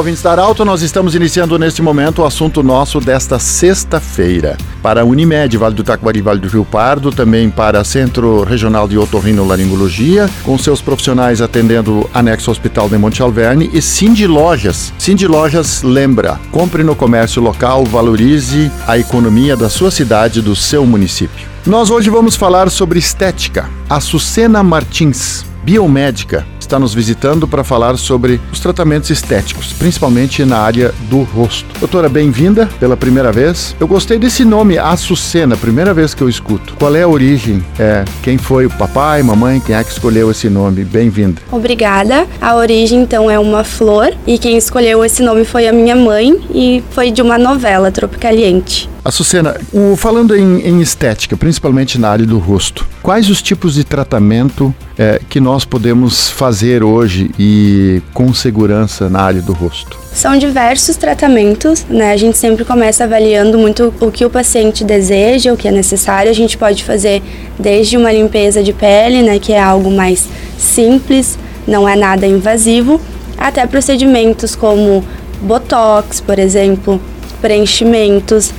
Ouvintes da Arauto, nós estamos iniciando neste momento o assunto nosso desta sexta-feira. Para a Unimed, Vale do Taquari, Vale do Rio Pardo, também para Centro Regional de Otorrinolaringologia, com seus profissionais atendendo anexo Hospital de Monte Alverne e Cindy Lojas. Cindy Lojas lembra, compre no comércio local, valorize a economia da sua cidade, do seu município. Nós hoje vamos falar sobre estética. A Sucena Martins, biomédica, está nos visitando para falar sobre os tratamentos estéticos, principalmente na área do rosto. Doutora, bem-vinda pela primeira vez. Eu gostei desse nome, Açucena, primeira vez que eu escuto. Qual é a origem? É, quem foi o papai, mamãe, quem é que escolheu esse nome? Bem-vinda. Obrigada. A origem, então, é uma flor e quem escolheu esse nome foi a minha mãe e foi de uma novela, Tropicaliente. Açucena, o, falando em, em, estética, principalmente na área do rosto, quais os tipos de tratamento é, que nós podemos fazer hoje e com segurança na área do rosto? São diversos tratamentos, né? A gente sempre começa avaliando muito o que o paciente deseja, o que é necessário. A gente pode fazer desde uma limpeza de pele, né, que é algo mais simples, não é nada invasivo, até procedimentos como botox, por exemplo, preenchimentos,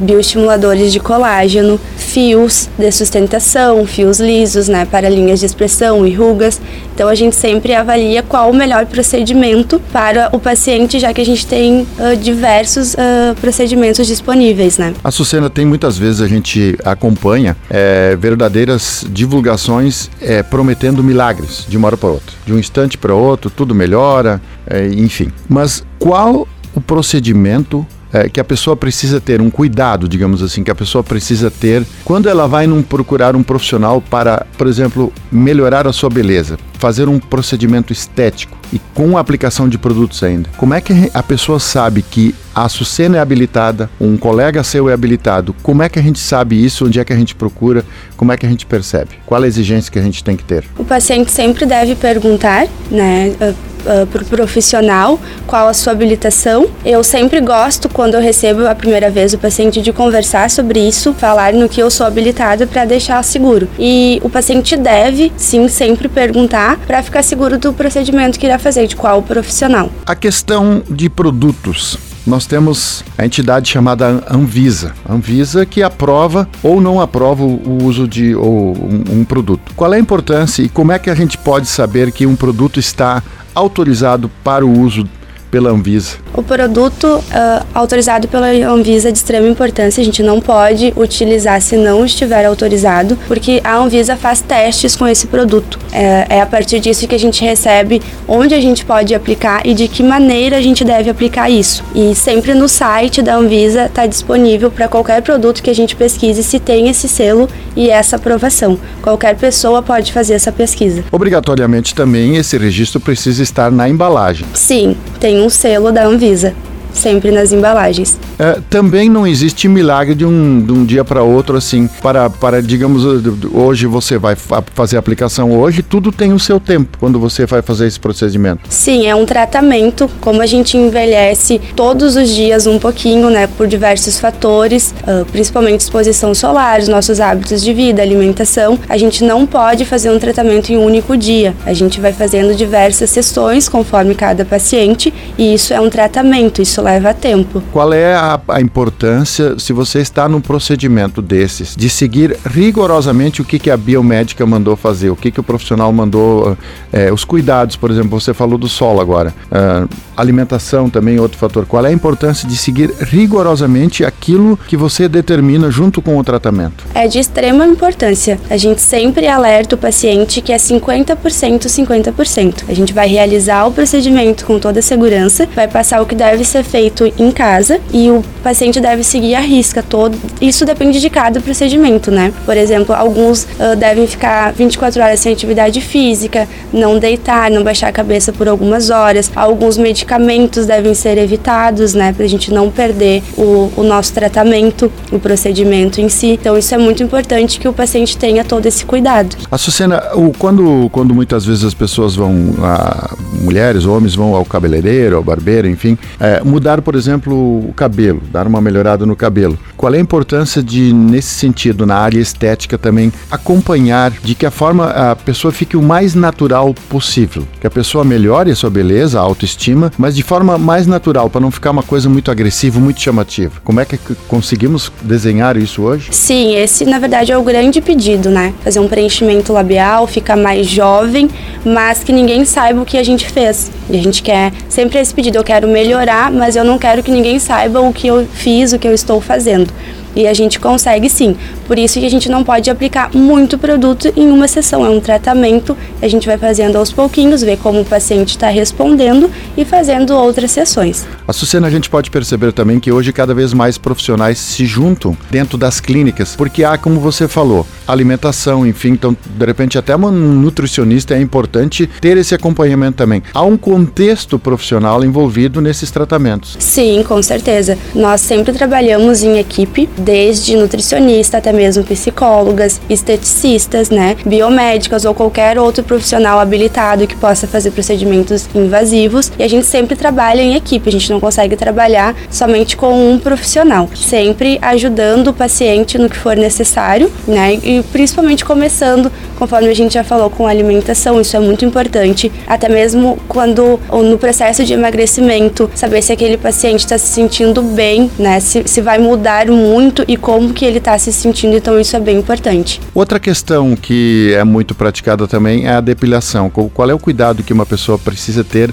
bioestimuladores de colágeno, fios de sustentação, fios lisos, né, para linhas de expressão e rugas. Então a gente sempre avalia qual o melhor procedimento para o paciente, já que a gente tem uh, diversos uh, procedimentos disponíveis, né. A Sucena tem muitas vezes a gente acompanha é, verdadeiras divulgações é, prometendo milagres de uma hora para outra, de um instante para outro, tudo melhora, é, enfim. Mas qual o procedimento é, que a pessoa precisa ter um cuidado, digamos assim, que a pessoa precisa ter quando ela vai num, procurar um profissional para, por exemplo, melhorar a sua beleza, fazer um procedimento estético e com a aplicação de produtos ainda. Como é que a pessoa sabe que a Sucena é habilitada, um colega seu é habilitado? Como é que a gente sabe isso? Onde é que a gente procura? Como é que a gente percebe? Qual a exigência que a gente tem que ter? O paciente sempre deve perguntar, né? Uh, para o profissional qual a sua habilitação. Eu sempre gosto, quando eu recebo a primeira vez o paciente, de conversar sobre isso, falar no que eu sou habilitado para deixar seguro. E o paciente deve, sim, sempre perguntar para ficar seguro do procedimento que irá fazer, de qual profissional. A questão de produtos nós temos a entidade chamada Anvisa. Anvisa que aprova ou não aprova o uso de um, um produto. Qual é a importância e como é que a gente pode saber que um produto está autorizado para o uso pela Anvisa? O produto uh, autorizado pela Anvisa é de extrema importância, a gente não pode utilizar se não estiver autorizado, porque a Anvisa faz testes com esse produto. É, é a partir disso que a gente recebe onde a gente pode aplicar e de que maneira a gente deve aplicar isso. E sempre no site da Anvisa está disponível para qualquer produto que a gente pesquise se tem esse selo e essa aprovação. Qualquer pessoa pode fazer essa pesquisa. Obrigatoriamente também esse registro precisa estar na embalagem. Sim, tem um selo da Anvisa sempre nas embalagens. É, também não existe milagre de um, de um dia para outro, assim, para, para, digamos, hoje você vai fazer a aplicação hoje, tudo tem o seu tempo quando você vai fazer esse procedimento. Sim, é um tratamento, como a gente envelhece todos os dias um pouquinho, né, por diversos fatores, principalmente exposição solar, os nossos hábitos de vida, alimentação, a gente não pode fazer um tratamento em um único dia. A gente vai fazendo diversas sessões conforme cada paciente e isso é um tratamento, isso leva tempo. Qual é a, a importância, se você está num procedimento desses, de seguir rigorosamente o que, que a biomédica mandou fazer, o que, que o profissional mandou, é, os cuidados, por exemplo, você falou do solo agora, uh, alimentação também outro fator. Qual é a importância de seguir rigorosamente aquilo que você determina junto com o tratamento? É de extrema importância. A gente sempre alerta o paciente que é 50%, 50%. A gente vai realizar o procedimento com toda a segurança, vai passar o que deve ser feito em casa e o paciente deve seguir a risca todo. Isso depende de cada procedimento, né? Por exemplo, alguns uh, devem ficar 24 horas sem atividade física, não deitar, não baixar a cabeça por algumas horas. Alguns medicamentos devem ser evitados, né? Pra gente não perder o, o nosso tratamento, o procedimento em si. Então, isso é muito importante que o paciente tenha todo esse cuidado. Açucena, o, quando, quando muitas vezes as pessoas vão, a, mulheres, homens vão ao cabeleireiro, ao barbeiro, enfim, é, mudar, por exemplo, o cabelo, dar uma melhorada no cabelo. Qual é a importância de, nesse sentido, na área estética também, acompanhar de que a forma a pessoa fique o mais natural possível, que a pessoa melhore a sua beleza, a autoestima, mas de forma mais natural, para não ficar uma coisa muito agressiva, muito chamativa. Como é que conseguimos desenhar isso hoje? Sim, esse na verdade é o grande pedido, né? Fazer um preenchimento labial, ficar mais jovem, mas que ninguém saiba o que a gente fez. E a gente quer sempre esse pedido, eu quero melhorar, mas eu não quero que ninguém saiba o que eu fiz, o que eu estou fazendo. E a gente consegue sim. Por isso que a gente não pode aplicar muito produto em uma sessão. É um tratamento, a gente vai fazendo aos pouquinhos, ver como o paciente está respondendo e fazendo outras sessões. A Sucena, a gente pode perceber também que hoje cada vez mais profissionais se juntam dentro das clínicas, porque há, como você falou, alimentação, enfim, então de repente até um nutricionista é importante ter esse acompanhamento também. Há um contexto profissional envolvido nesses tratamentos. Sim, com certeza. Nós sempre trabalhamos em equipe, desde nutricionista até mesmo psicólogas, esteticistas, né, biomédicas ou qualquer outro profissional habilitado que possa fazer procedimentos invasivos. E a gente sempre trabalha em equipe, a gente não consegue trabalhar somente com um profissional, sempre ajudando o paciente no que for necessário, né, e principalmente começando, conforme a gente já falou, com alimentação, isso é muito importante, até mesmo quando no processo de emagrecimento, saber se aquele paciente está se sentindo bem, né, se, se vai mudar muito e como que ele está se sentindo, então isso é bem importante. Outra questão que é muito praticada também é a depilação. Qual é o cuidado que uma pessoa precisa ter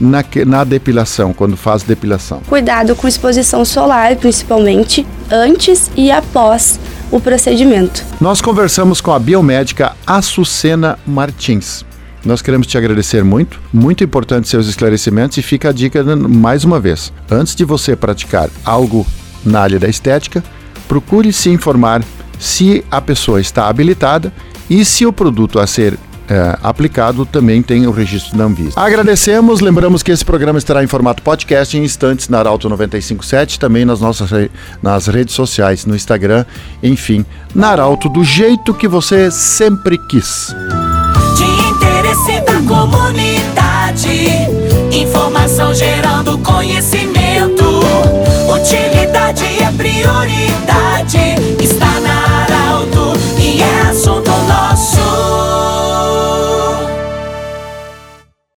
na, na, depilação, quando faz depilação? Cuidado com exposição solar, principalmente antes e após o procedimento. Nós conversamos com a biomédica Açucena Martins. Nós queremos te agradecer muito, muito importante seus esclarecimentos e fica a dica mais uma vez. Antes de você praticar algo na área da estética, procure se informar se a pessoa está habilitada e se o produto a ser é, aplicado também tem o registro da Anvisa. Agradecemos, lembramos que esse programa estará em formato podcast em instantes na Arauto 957, também nas nossas nas redes sociais, no Instagram, enfim, na Arauto do jeito que você sempre quis. De interesse da comunidade, informação gerando conhecimento,